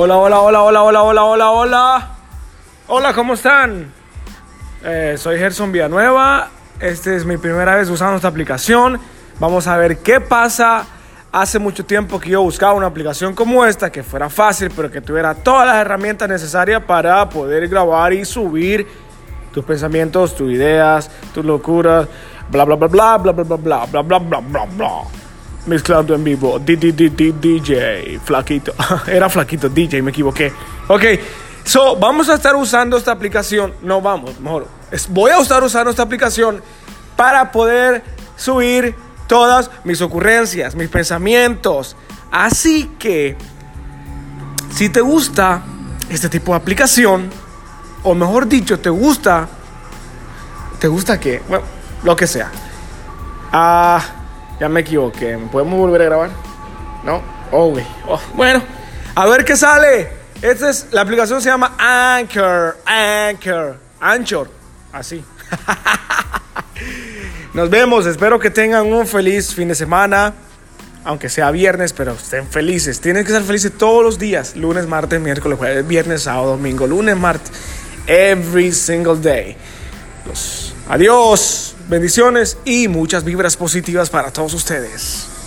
Hola, hola, hola, hola, hola, hola, hola, hola. Hola, ¿cómo están? Eh, soy Gerson Villanueva. Esta es mi primera vez usando esta aplicación. Vamos a ver qué pasa. Hace mucho tiempo que yo buscaba una aplicación como esta, que fuera fácil, pero que tuviera todas las herramientas necesarias para poder grabar y subir tus pensamientos, tus ideas, tus locuras, bla bla bla bla bla bla bla bla bla bla bla bla. Mezclando en vivo, DJ, flaquito. Era flaquito, DJ, me equivoqué. Ok, so vamos a estar usando esta aplicación. No vamos, mejor. Voy a estar usando esta aplicación para poder subir todas mis ocurrencias, mis pensamientos. Así que, si te gusta este tipo de aplicación, o mejor dicho, te gusta, ¿te gusta qué? Bueno, lo que sea. Ah, ya me equivoqué. ¿Podemos volver a grabar? ¿No? Oh, oh, bueno, a ver qué sale. Esta es, la aplicación se llama Anchor, Anchor, Anchor, así. Nos vemos, espero que tengan un feliz fin de semana, aunque sea viernes, pero estén felices. Tienen que ser felices todos los días, lunes, martes, miércoles, jueves, viernes, sábado, domingo, lunes, martes, every single day. Adiós, bendiciones y muchas vibras positivas para todos ustedes.